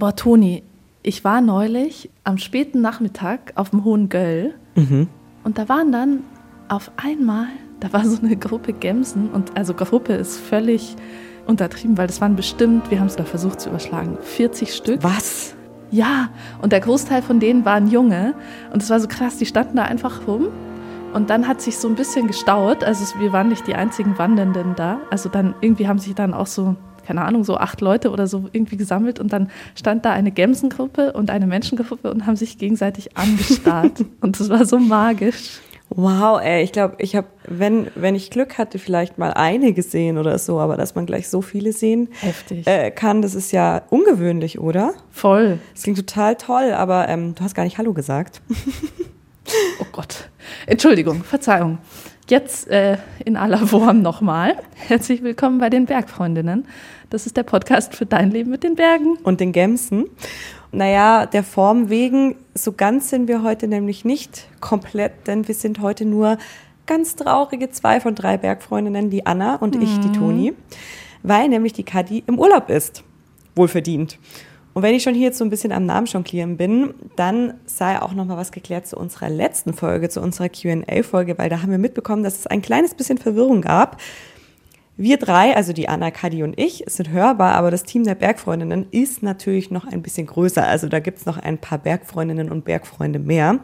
Boah, Toni, ich war neulich am späten Nachmittag auf dem Hohen Göll Mhm. und da waren dann auf einmal, da war so eine Gruppe Gemsen und also Gruppe ist völlig untertrieben, weil das waren bestimmt, wir haben es da versucht zu überschlagen, 40 Stück. Was? Ja, und der Großteil von denen waren Junge. Und es war so krass, die standen da einfach rum. Und dann hat sich so ein bisschen gestaut. Also wir waren nicht die einzigen Wandernden da. Also dann irgendwie haben sich dann auch so, keine Ahnung, so acht Leute oder so irgendwie gesammelt. Und dann stand da eine Gemsengruppe und eine Menschengruppe und haben sich gegenseitig angestarrt. und das war so magisch. Wow, ey, ich glaube, ich habe, wenn, wenn ich Glück hatte, vielleicht mal eine gesehen oder so, aber dass man gleich so viele sehen Heftig. äh, kann, das ist ja ungewöhnlich, oder? Voll. Das klingt total toll, aber ähm, du hast gar nicht Hallo gesagt. Oh Gott. Entschuldigung, Verzeihung. Jetzt äh, in aller Form nochmal. Herzlich willkommen bei den Bergfreundinnen. Das ist der Podcast für dein Leben mit den Bergen. Und den Gemsen. Naja, der Form wegen, so ganz sind wir heute nämlich nicht komplett, denn wir sind heute nur ganz traurige zwei von drei Bergfreundinnen, die Anna und ich, die Toni, weil nämlich die Kadi im Urlaub ist. Wohlverdient. Und wenn ich schon hier jetzt so ein bisschen am Namen jonglieren bin, dann sei auch noch mal was geklärt zu unserer letzten Folge, zu unserer Q&A-Folge, weil da haben wir mitbekommen, dass es ein kleines bisschen Verwirrung gab. Wir drei, also die Anna, Kadi und ich, sind hörbar, aber das Team der Bergfreundinnen ist natürlich noch ein bisschen größer. Also da gibt's noch ein paar Bergfreundinnen und Bergfreunde mehr.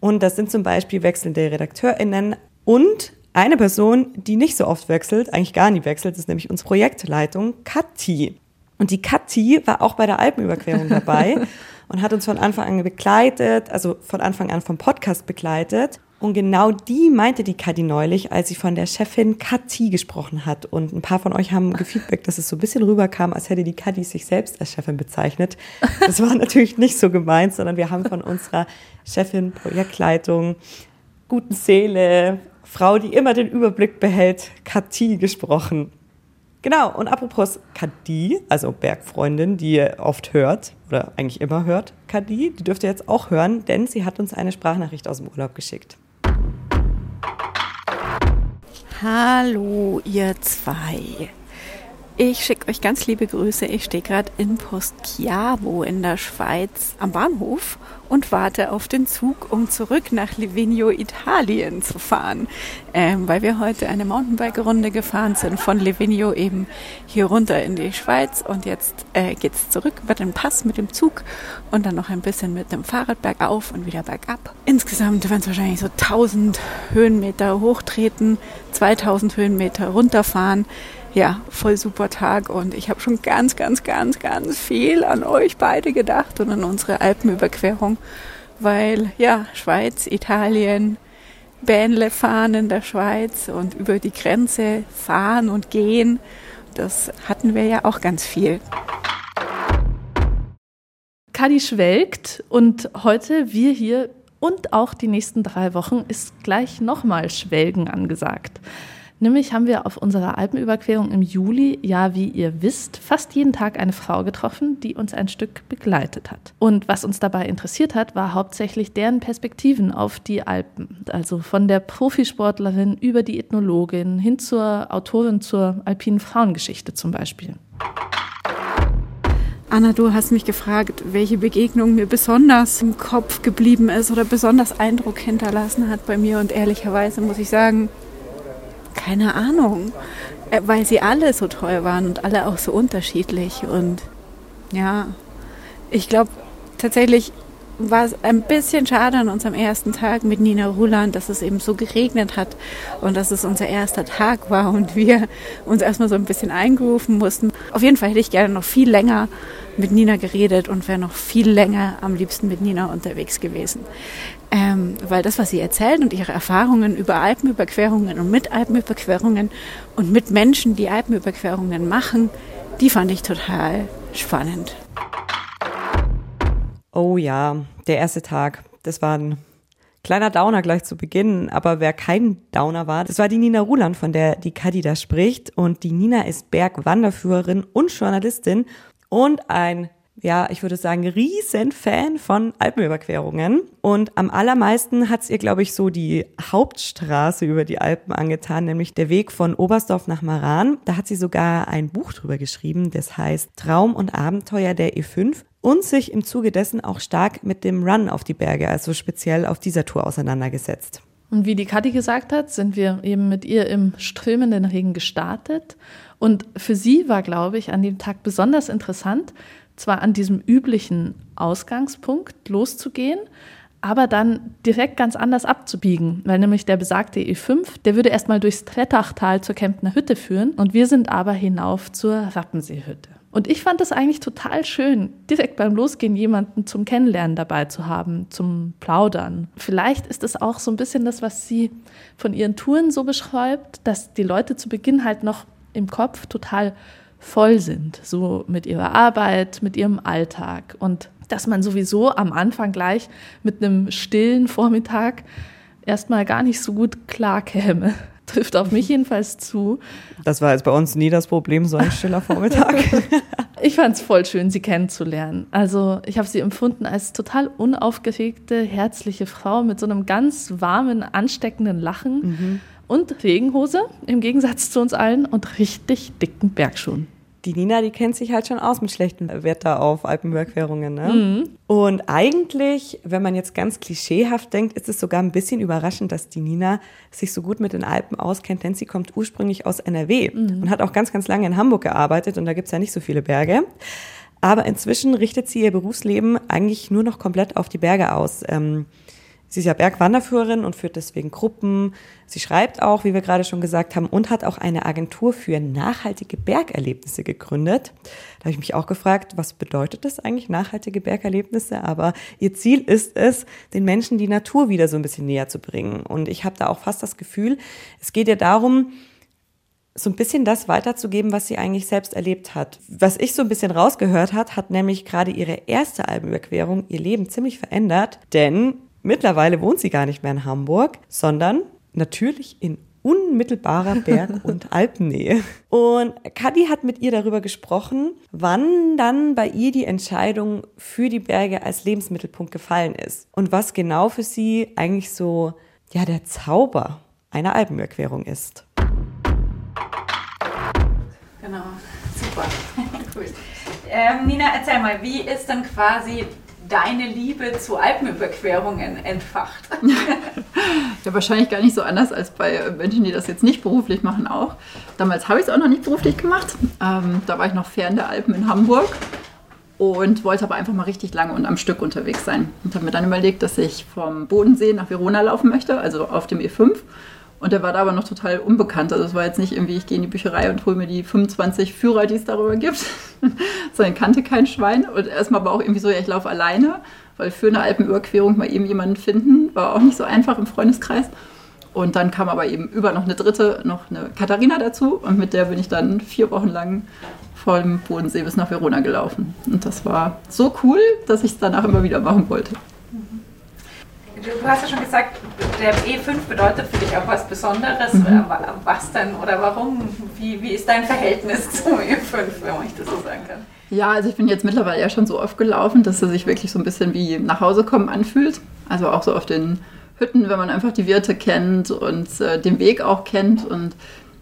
Und das sind zum Beispiel wechselnde RedakteurInnen und eine Person, die nicht so oft wechselt, eigentlich gar nie wechselt, ist nämlich unsere Projektleitung, Kathi. Und die Kathi war auch bei der Alpenüberquerung dabei und hat uns von Anfang an begleitet, also von Anfang an vom Podcast begleitet. Und genau die meinte die Kathi neulich, als sie von der Chefin Kathi gesprochen hat. Und ein paar von euch haben gefeedback, dass es so ein bisschen rüberkam, als hätte die Kathi sich selbst als Chefin bezeichnet. Das war natürlich nicht so gemeint, sondern wir haben von unserer Chefin, Projektleitung, guten Seele, Frau, die immer den Überblick behält, Kathi gesprochen. Genau, und apropos Kadi, also Bergfreundin, die ihr oft hört oder eigentlich immer hört, Kadi, die dürft ihr jetzt auch hören, denn sie hat uns eine Sprachnachricht aus dem Urlaub geschickt. Hallo, ihr zwei. Ich schicke euch ganz liebe Grüße. Ich stehe gerade in Postchiavo in der Schweiz am Bahnhof und warte auf den Zug, um zurück nach Livigno, Italien zu fahren. Ähm, weil wir heute eine Mountainbike-Runde gefahren sind von Livigno eben hier runter in die Schweiz. Und jetzt äh, geht's zurück über den Pass mit dem Zug und dann noch ein bisschen mit dem Fahrrad bergauf und wieder bergab. Insgesamt werden es wahrscheinlich so 1000 Höhenmeter hochtreten, 2000 Höhenmeter runterfahren ja, voll super Tag und ich habe schon ganz, ganz, ganz, ganz viel an euch beide gedacht und an unsere Alpenüberquerung, weil ja, Schweiz, Italien, Bähnle fahren in der Schweiz und über die Grenze fahren und gehen, das hatten wir ja auch ganz viel. Kadi schwelgt und heute wir hier und auch die nächsten drei Wochen ist gleich nochmal Schwelgen angesagt. Nämlich haben wir auf unserer Alpenüberquerung im Juli, ja, wie ihr wisst, fast jeden Tag eine Frau getroffen, die uns ein Stück begleitet hat. Und was uns dabei interessiert hat, war hauptsächlich deren Perspektiven auf die Alpen. Also von der Profisportlerin über die Ethnologin hin zur Autorin zur alpinen Frauengeschichte zum Beispiel. Anna, du hast mich gefragt, welche Begegnung mir besonders im Kopf geblieben ist oder besonders Eindruck hinterlassen hat bei mir. Und ehrlicherweise muss ich sagen, keine Ahnung, Äh, weil sie alle so toll waren und alle auch so unterschiedlich. Und ja, ich glaube tatsächlich war es ein bisschen schade an unserem ersten Tag mit Nina Ruland, dass es eben so geregnet hat und dass es unser erster Tag war und wir uns erstmal so ein bisschen eingerufen mussten. Auf jeden Fall hätte ich gerne noch viel länger mit Nina geredet und wäre noch viel länger am liebsten mit Nina unterwegs gewesen. Ähm, weil das, was sie erzählt und ihre Erfahrungen über Alpenüberquerungen und mit Alpenüberquerungen und mit Menschen, die Alpenüberquerungen machen, die fand ich total spannend. Oh ja, der erste Tag, das war ein kleiner Downer gleich zu Beginn, aber wer kein Downer war, das war die Nina Ruland, von der die Kadi da spricht. Und die Nina ist Bergwanderführerin und Journalistin und ein ja, ich würde sagen, riesen Fan von Alpenüberquerungen. Und am allermeisten hat's ihr, glaube ich, so die Hauptstraße über die Alpen angetan, nämlich der Weg von Oberstdorf nach Maran. Da hat sie sogar ein Buch drüber geschrieben, das heißt Traum und Abenteuer der E5. und sich im Zuge dessen auch stark mit dem Run auf die Berge, also speziell auf dieser Tour auseinandergesetzt. Und wie die Kathi gesagt hat, sind wir eben mit ihr im strömenden Regen gestartet. Und für sie war, glaube ich, an dem Tag besonders interessant, zwar an diesem üblichen Ausgangspunkt loszugehen, aber dann direkt ganz anders abzubiegen, weil nämlich der besagte E5, der würde erstmal durchs Trettachtal zur Kemptner Hütte führen und wir sind aber hinauf zur Rappenseehütte. Und ich fand es eigentlich total schön, direkt beim Losgehen jemanden zum Kennenlernen dabei zu haben, zum Plaudern. Vielleicht ist es auch so ein bisschen das, was sie von ihren Touren so beschreibt, dass die Leute zu Beginn halt noch im Kopf total voll sind, so mit ihrer Arbeit, mit ihrem Alltag und dass man sowieso am Anfang gleich mit einem stillen Vormittag erstmal gar nicht so gut klarkäme. Trifft auf mich jedenfalls zu. Das war jetzt bei uns nie das Problem, so ein stiller Vormittag. ich fand es voll schön, sie kennenzulernen. Also ich habe sie empfunden als total unaufgeregte, herzliche Frau mit so einem ganz warmen, ansteckenden Lachen mhm. Und Regenhose im Gegensatz zu uns allen und richtig dicken Bergschuhen die Nina, die kennt sich halt schon aus mit schlechtem Wetter auf Alpenüberquerungen. Ne? Mhm. Und eigentlich, wenn man jetzt ganz klischeehaft denkt, ist es sogar ein bisschen überraschend, dass die Nina sich so gut mit den Alpen auskennt, denn sie kommt ursprünglich aus NRW mhm. und hat auch ganz, ganz lange in Hamburg gearbeitet und da gibt's ja nicht so viele Berge. Aber inzwischen richtet sie ihr Berufsleben eigentlich nur noch komplett auf die Berge aus. Ähm, Sie ist ja Bergwanderführerin und führt deswegen Gruppen. Sie schreibt auch, wie wir gerade schon gesagt haben, und hat auch eine Agentur für nachhaltige Bergerlebnisse gegründet. Da habe ich mich auch gefragt, was bedeutet das eigentlich, nachhaltige Bergerlebnisse? Aber ihr Ziel ist es, den Menschen die Natur wieder so ein bisschen näher zu bringen. Und ich habe da auch fast das Gefühl, es geht ihr darum, so ein bisschen das weiterzugeben, was sie eigentlich selbst erlebt hat. Was ich so ein bisschen rausgehört hat, hat nämlich gerade ihre erste Albenüberquerung ihr Leben ziemlich verändert, denn Mittlerweile wohnt sie gar nicht mehr in Hamburg, sondern natürlich in unmittelbarer Berg- und Alpennähe. Und Kadi hat mit ihr darüber gesprochen, wann dann bei ihr die Entscheidung für die Berge als Lebensmittelpunkt gefallen ist und was genau für sie eigentlich so ja der Zauber einer Alpenüberquerung ist. Genau, super. cool. Ähm, Nina, erzähl mal, wie ist dann quasi deine Liebe zu Alpenüberquerungen entfacht? ja, wahrscheinlich gar nicht so anders als bei Menschen, die das jetzt nicht beruflich machen auch. Damals habe ich es auch noch nicht beruflich gemacht. Ähm, da war ich noch fern der Alpen in Hamburg und wollte aber einfach mal richtig lange und am Stück unterwegs sein. Und habe mir dann überlegt, dass ich vom Bodensee nach Verona laufen möchte, also auf dem E5 und der war da aber noch total unbekannt. Also es war jetzt nicht irgendwie, ich gehe in die Bücherei und hole mir die 25 Führer, die es darüber gibt, sondern kannte kein Schwein. Und erstmal war auch irgendwie so, ja, ich laufe alleine, weil für eine Alpenüberquerung mal eben jemanden finden, war auch nicht so einfach im Freundeskreis. Und dann kam aber eben über noch eine dritte, noch eine Katharina dazu. Und mit der bin ich dann vier Wochen lang vom Bodensee bis nach Verona gelaufen. Und das war so cool, dass ich es danach immer wieder machen wollte du hast ja schon gesagt, der E5 bedeutet für dich auch was Besonderes. Mhm. Äh, was denn oder warum? Wie, wie ist dein Verhältnis zum E5, wenn ich das so sagen kann? Ja, also ich bin jetzt mittlerweile ja schon so oft gelaufen, dass er sich wirklich so ein bisschen wie nach Hause kommen anfühlt. Also auch so auf den Hütten, wenn man einfach die Wirte kennt und äh, den Weg auch kennt. Und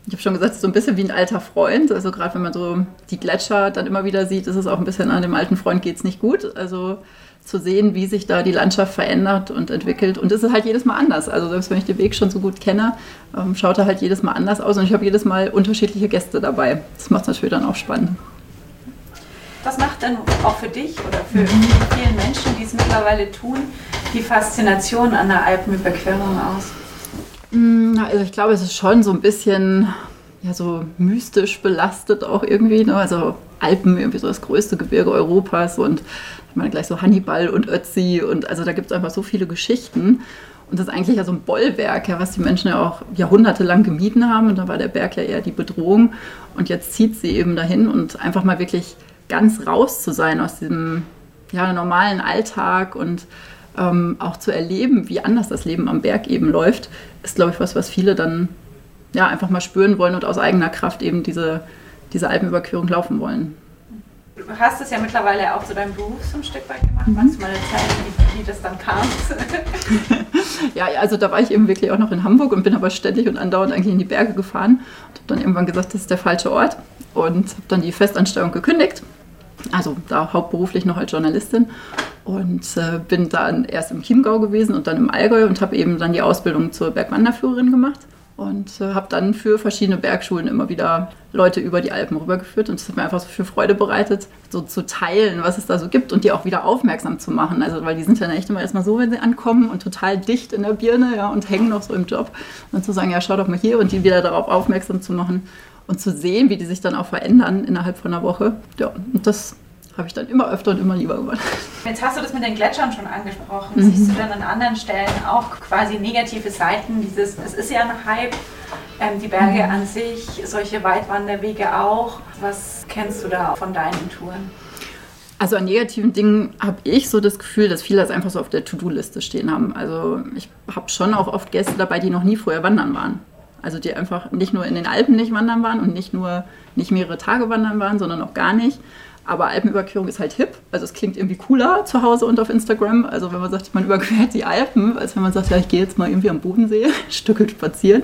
ich habe schon gesagt, es ist so ein bisschen wie ein alter Freund. Also gerade wenn man so die Gletscher dann immer wieder sieht, ist es auch ein bisschen an dem alten Freund geht es nicht gut. Also zu sehen, wie sich da die Landschaft verändert und entwickelt. Und es ist halt jedes Mal anders. Also selbst wenn ich den Weg schon so gut kenne, ähm, schaut er halt jedes Mal anders aus und ich habe jedes Mal unterschiedliche Gäste dabei. Das macht es natürlich dann auch spannend. Was macht denn auch für dich oder für die vielen Menschen, die es mittlerweile tun, die Faszination an der Alpenüberquerung aus? Mm, also ich glaube, es ist schon so ein bisschen ja, so mystisch belastet auch irgendwie. Ne? Also Alpen, irgendwie so das größte Gebirge Europas und meine gleich so Hannibal und Ötzi und also da gibt es einfach so viele Geschichten. Und das ist eigentlich ja so ein Bollwerk, ja, was die Menschen ja auch jahrhundertelang gemieden haben. Und da war der Berg ja eher die Bedrohung. Und jetzt zieht sie eben dahin und einfach mal wirklich ganz raus zu sein aus diesem ja, normalen Alltag und ähm, auch zu erleben, wie anders das Leben am Berg eben läuft, ist, glaube ich, was, was viele dann ja, einfach mal spüren wollen und aus eigener Kraft eben diese, diese Alpenüberquerung laufen wollen. Du hast es ja mittlerweile auch zu deinem Beruf so ein Stück weit gemacht. Mhm. Magst du mal erzählen, wie, wie das dann kam? ja, also da war ich eben wirklich auch noch in Hamburg und bin aber ständig und andauernd eigentlich in die Berge gefahren und habe dann irgendwann gesagt, das ist der falsche Ort und habe dann die Festanstellung gekündigt Also da hauptberuflich noch als Journalistin und äh, bin dann erst im Chiemgau gewesen und dann im Allgäu und habe eben dann die Ausbildung zur Bergwanderführerin gemacht und äh, habe dann für verschiedene Bergschulen immer wieder Leute über die Alpen rübergeführt und es hat mir einfach so viel Freude bereitet, so zu teilen, was es da so gibt und die auch wieder aufmerksam zu machen. Also weil die sind ja echt immer erstmal so, wenn sie ankommen und total dicht in der Birne ja, und hängen noch so im Job und zu sagen, ja schau doch mal hier und die wieder darauf aufmerksam zu machen und zu sehen, wie die sich dann auch verändern innerhalb von einer Woche. Ja, und das habe ich dann immer öfter und immer lieber gemacht. Jetzt hast du das mit den Gletschern schon angesprochen. Mhm. Siehst du dann an anderen Stellen auch quasi negative Seiten dieses, es ist ja ein Hype, ähm, die Berge mhm. an sich, solche Weitwanderwege auch. Was kennst du da von deinen Touren? Also an negativen Dingen habe ich so das Gefühl, dass viele das einfach so auf der To-Do-Liste stehen haben. Also ich habe schon auch oft Gäste dabei, die noch nie vorher wandern waren. Also die einfach nicht nur in den Alpen nicht wandern waren und nicht nur nicht mehrere Tage wandern waren, sondern auch gar nicht. Aber Alpenüberquerung ist halt hip. Also es klingt irgendwie cooler zu Hause und auf Instagram. Also wenn man sagt, man überquert die Alpen, als wenn man sagt, ja, ich gehe jetzt mal irgendwie am Bodensee Stücke spazieren.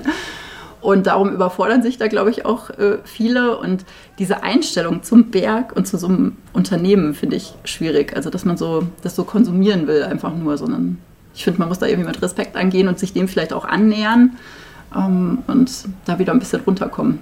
Und darum überfordern sich da, glaube ich, auch äh, viele. Und diese Einstellung zum Berg und zu so einem Unternehmen finde ich schwierig. Also, dass man so das so konsumieren will, einfach nur, sondern ich finde, man muss da irgendwie mit Respekt angehen und sich dem vielleicht auch annähern ähm, und da wieder ein bisschen runterkommen.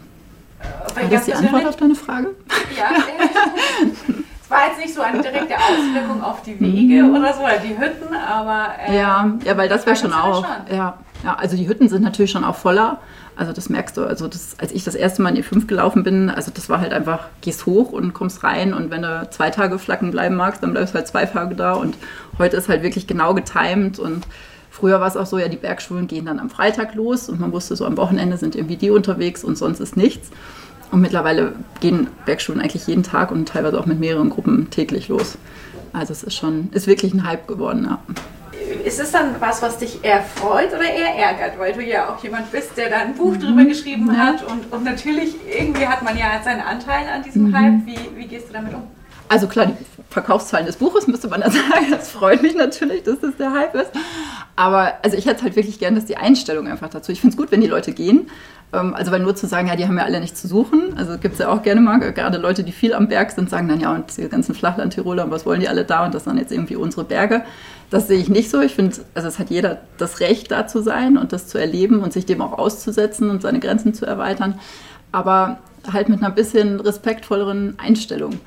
War das die Antwort auf deine Frage? Ja. es war jetzt nicht so eine direkte Auswirkung auf die Wege mhm. oder so, oder die Hütten, aber. Äh, ja, ja, weil das wäre schon auch. Schon. Ja, ja, also die Hütten sind natürlich schon auch voller. Also das merkst du, also das, als ich das erste Mal in E5 gelaufen bin, also das war halt einfach, gehst hoch und kommst rein und wenn du zwei Tage flacken bleiben magst, dann bleibst du halt zwei Tage da und heute ist halt wirklich genau getimed und früher war es auch so, ja, die Bergschulen gehen dann am Freitag los und man wusste so, am Wochenende sind irgendwie die unterwegs und sonst ist nichts. Und mittlerweile gehen Bergschulen eigentlich jeden Tag und teilweise auch mit mehreren Gruppen täglich los. Also es ist schon, ist wirklich ein Hype geworden, ja. Ist es dann was, was dich eher freut oder eher ärgert? Weil du ja auch jemand bist, der da ein Buch mhm. drüber geschrieben ja. hat und, und natürlich irgendwie hat man ja seinen Anteil an diesem mhm. Hype. Wie, wie gehst du damit um? Also klar, die Verkaufszahlen des Buches müsste man da sagen. Das freut mich natürlich, dass das der Hype ist. Aber also ich hätte halt wirklich gern, dass die Einstellung einfach dazu. Ich finde es gut, wenn die Leute gehen. Ähm, also weil nur zu sagen, ja, die haben ja alle nichts zu suchen. Also gibt es ja auch gerne mal, gerade Leute, die viel am Berg sind, sagen dann, ja, und die ganzen Flachland-Tiroler, was wollen die alle da? Und das sind jetzt irgendwie unsere Berge. Das sehe ich nicht so. Ich finde, also es hat jeder das Recht, da zu sein und das zu erleben und sich dem auch auszusetzen und seine Grenzen zu erweitern. Aber halt mit einer bisschen respektvolleren Einstellung.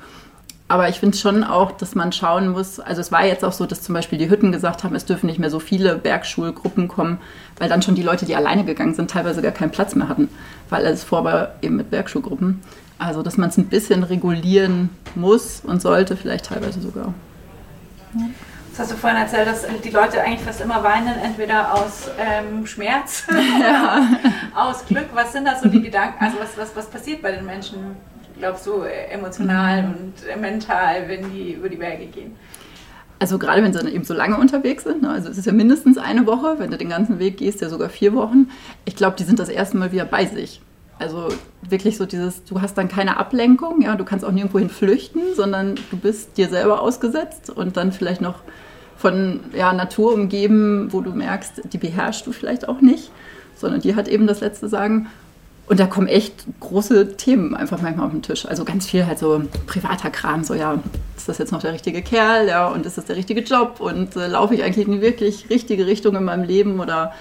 Aber ich finde schon auch, dass man schauen muss, also es war jetzt auch so, dass zum Beispiel die Hütten gesagt haben, es dürfen nicht mehr so viele Bergschulgruppen kommen, weil dann schon die Leute, die alleine gegangen sind, teilweise gar keinen Platz mehr hatten, weil alles vor war eben mit Bergschulgruppen. Also dass man es ein bisschen regulieren muss und sollte, vielleicht teilweise sogar. Das hast du vorhin erzählt, dass die Leute eigentlich fast immer weinen, entweder aus ähm, Schmerz, ja. aus Glück. Was sind da so die Gedanken? Also was, was, was passiert bei den Menschen? Glaubst du, emotional mhm. und äh, mental, wenn die über die Berge gehen? Also gerade wenn sie dann eben so lange unterwegs sind, ne? also es ist ja mindestens eine Woche, wenn du den ganzen Weg gehst, ja sogar vier Wochen. Ich glaube, die sind das erste Mal wieder bei sich. Also wirklich so dieses, du hast dann keine Ablenkung, ja, du kannst auch nirgendwo hin flüchten, sondern du bist dir selber ausgesetzt und dann vielleicht noch von ja, Natur umgeben, wo du merkst, die beherrschst du vielleicht auch nicht, sondern die hat eben das letzte Sagen. Und da kommen echt große Themen einfach manchmal auf den Tisch. Also ganz viel halt so privater Kram, so ja, ist das jetzt noch der richtige Kerl, ja, und ist das der richtige Job und äh, laufe ich eigentlich in die wirklich richtige Richtung in meinem Leben oder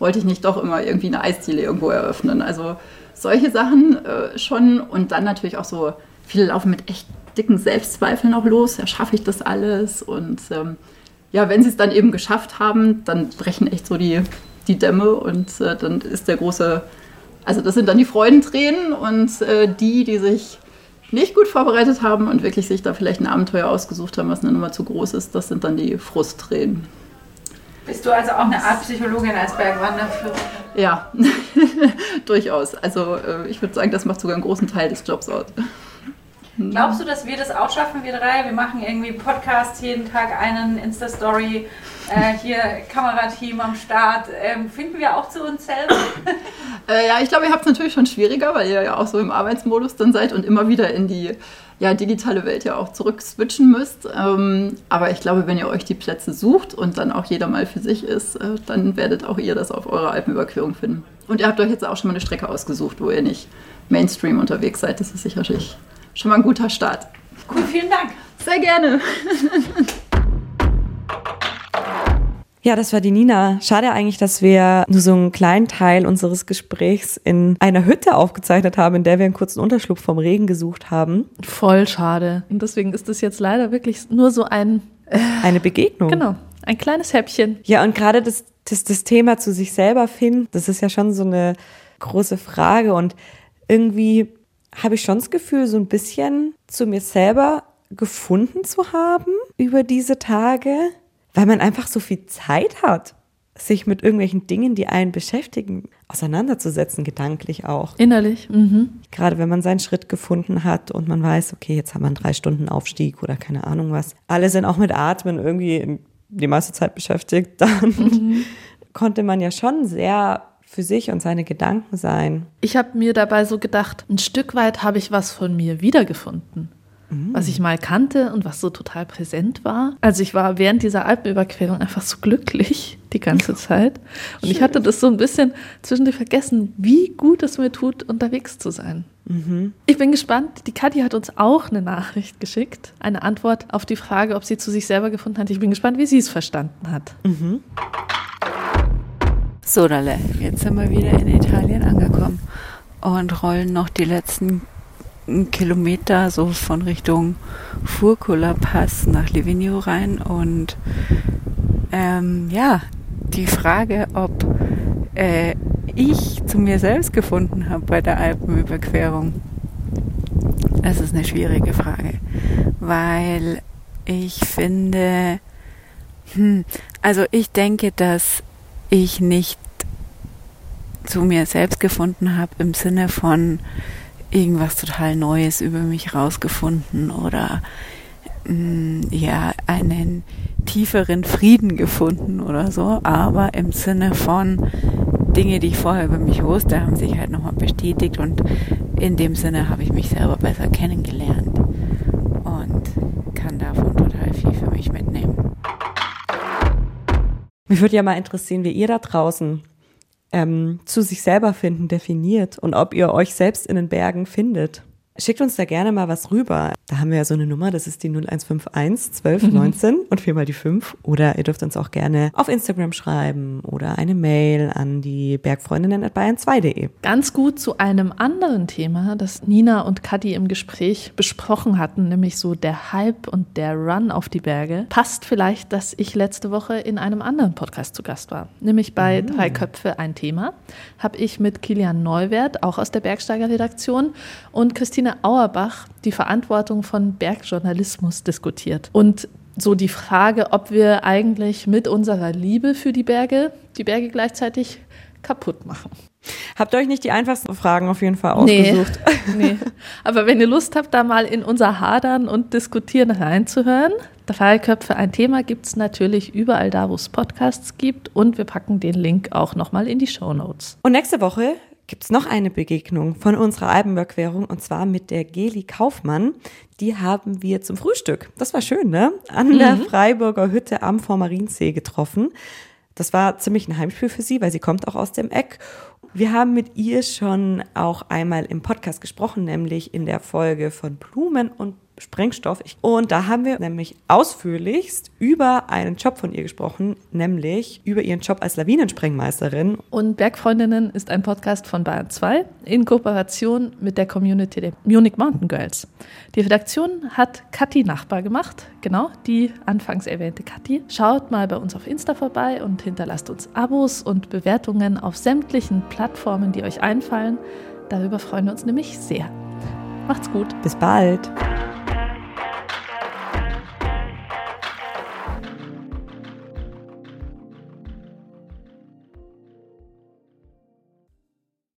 wollte ich nicht doch immer irgendwie eine Eisdiele irgendwo eröffnen? Also solche Sachen äh, schon und dann natürlich auch so, viele laufen mit echt dicken Selbstzweifeln auch los, ja, schaffe ich das alles? Und ähm, ja, wenn sie es dann eben geschafft haben, dann brechen echt so die, die Dämme und äh, dann ist der große also das sind dann die Freudentränen und äh, die, die sich nicht gut vorbereitet haben und wirklich sich da vielleicht ein Abenteuer ausgesucht haben, was eine Nummer zu groß ist, das sind dann die Frusttränen. Bist du also auch eine Art Psychologin als Bergwanderführerin? Ja, durchaus. Also äh, ich würde sagen, das macht sogar einen großen Teil des Jobs aus. Glaubst du, dass wir das auch schaffen, wir drei? Wir machen irgendwie Podcasts, jeden Tag einen Insta-Story, äh, hier Kamerateam am Start. Ähm, finden wir auch zu uns selber? äh, ja, ich glaube, ihr habt es natürlich schon schwieriger, weil ihr ja auch so im Arbeitsmodus dann seid und immer wieder in die ja, digitale Welt ja auch zurück switchen müsst. Ähm, aber ich glaube, wenn ihr euch die Plätze sucht und dann auch jeder mal für sich ist, äh, dann werdet auch ihr das auf eurer Alpenüberquerung finden. Und ihr habt euch jetzt auch schon mal eine Strecke ausgesucht, wo ihr nicht Mainstream unterwegs seid. Das ist sicherlich schon mal ein guter Start. Cool, vielen Dank. Sehr gerne. Ja, das war die Nina. Schade eigentlich, dass wir nur so einen kleinen Teil unseres Gesprächs in einer Hütte aufgezeichnet haben, in der wir einen kurzen Unterschlupf vom Regen gesucht haben. Voll schade. Und deswegen ist das jetzt leider wirklich nur so ein, Eine Begegnung. genau, ein kleines Häppchen. Ja, und gerade das, das, das Thema zu sich selber finden, das ist ja schon so eine große Frage. Und irgendwie habe ich schon das Gefühl, so ein bisschen zu mir selber gefunden zu haben über diese Tage, weil man einfach so viel Zeit hat, sich mit irgendwelchen Dingen, die einen beschäftigen, auseinanderzusetzen, gedanklich auch. Innerlich. Mhm. Gerade wenn man seinen Schritt gefunden hat und man weiß, okay, jetzt haben wir einen drei Stunden Aufstieg oder keine Ahnung was. Alle sind auch mit Atmen irgendwie die meiste Zeit beschäftigt. Dann konnte man ja schon sehr für sich und seine Gedanken sein. Ich habe mir dabei so gedacht, ein Stück weit habe ich was von mir wiedergefunden. Was ich mal kannte und was so total präsent war. Also ich war während dieser Alpenüberquerung einfach so glücklich die ganze Zeit. Und ich hatte das so ein bisschen zwischendurch vergessen, wie gut es mir tut, unterwegs zu sein. Ich bin gespannt. Die Kathi hat uns auch eine Nachricht geschickt, eine Antwort auf die Frage, ob sie zu sich selber gefunden hat. Ich bin gespannt, wie sie es verstanden hat. So, Dalle, jetzt sind wir wieder in Italien angekommen und rollen noch die letzten Kilometer so von Richtung Furcola Pass nach Livigno rein. Und ähm, ja, die Frage, ob äh, ich zu mir selbst gefunden habe bei der Alpenüberquerung, das ist eine schwierige Frage, weil ich finde, hm, also ich denke, dass ich nicht zu mir selbst gefunden habe im Sinne von irgendwas total Neues über mich rausgefunden oder mh, ja einen tieferen Frieden gefunden oder so, aber im Sinne von Dinge, die ich vorher über mich wusste, haben sich halt nochmal bestätigt und in dem Sinne habe ich mich selber besser kennengelernt Mich würde ja mal interessieren, wie ihr da draußen ähm, zu sich selber finden definiert und ob ihr euch selbst in den Bergen findet. Schickt uns da gerne mal was rüber. Da haben wir ja so eine Nummer, das ist die 0151 12 19 und viermal die 5. Oder ihr dürft uns auch gerne auf Instagram schreiben oder eine Mail an die Bergfreundinnen at bayern2.de. Ganz gut zu einem anderen Thema, das Nina und Kathi im Gespräch besprochen hatten, nämlich so der Hype und der Run auf die Berge, passt vielleicht, dass ich letzte Woche in einem anderen Podcast zu Gast war. Nämlich bei Drei Köpfe ein Thema. Habe ich mit Kilian Neuwert, auch aus der Bergsteiger-Redaktion, und Christine Auerbach die Verantwortung von Bergjournalismus diskutiert. Und so die Frage, ob wir eigentlich mit unserer Liebe für die Berge die Berge gleichzeitig kaputt machen. Habt ihr euch nicht die einfachsten Fragen auf jeden Fall ausgesucht? Nee. nee. Aber wenn ihr Lust habt, da mal in unser Hadern und Diskutieren reinzuhören, drei Köpfe ein Thema gibt es natürlich überall da, wo es Podcasts gibt. Und wir packen den Link auch nochmal in die Show Notes. Und nächste Woche gibt es noch eine Begegnung von unserer Alpenüberquerung und zwar mit der Geli Kaufmann. Die haben wir zum Frühstück, das war schön, ne? An der Freiburger Hütte am Vormarinsee getroffen. Das war ziemlich ein Heimspiel für sie, weil sie kommt auch aus dem Eck. Wir haben mit ihr schon auch einmal im Podcast gesprochen, nämlich in der Folge von Blumen und Sprengstoff. Und da haben wir nämlich ausführlichst über einen Job von ihr gesprochen, nämlich über ihren Job als Lawinensprengmeisterin Und Bergfreundinnen ist ein Podcast von Bayern 2 in Kooperation mit der Community der Munich Mountain Girls. Die Redaktion hat Kathi Nachbar gemacht, genau, die anfangs erwähnte Kathi. Schaut mal bei uns auf Insta vorbei und hinterlasst uns Abos und Bewertungen auf sämtlichen Plattformen, die euch einfallen. Darüber freuen wir uns nämlich sehr. Macht's gut. Bis bald.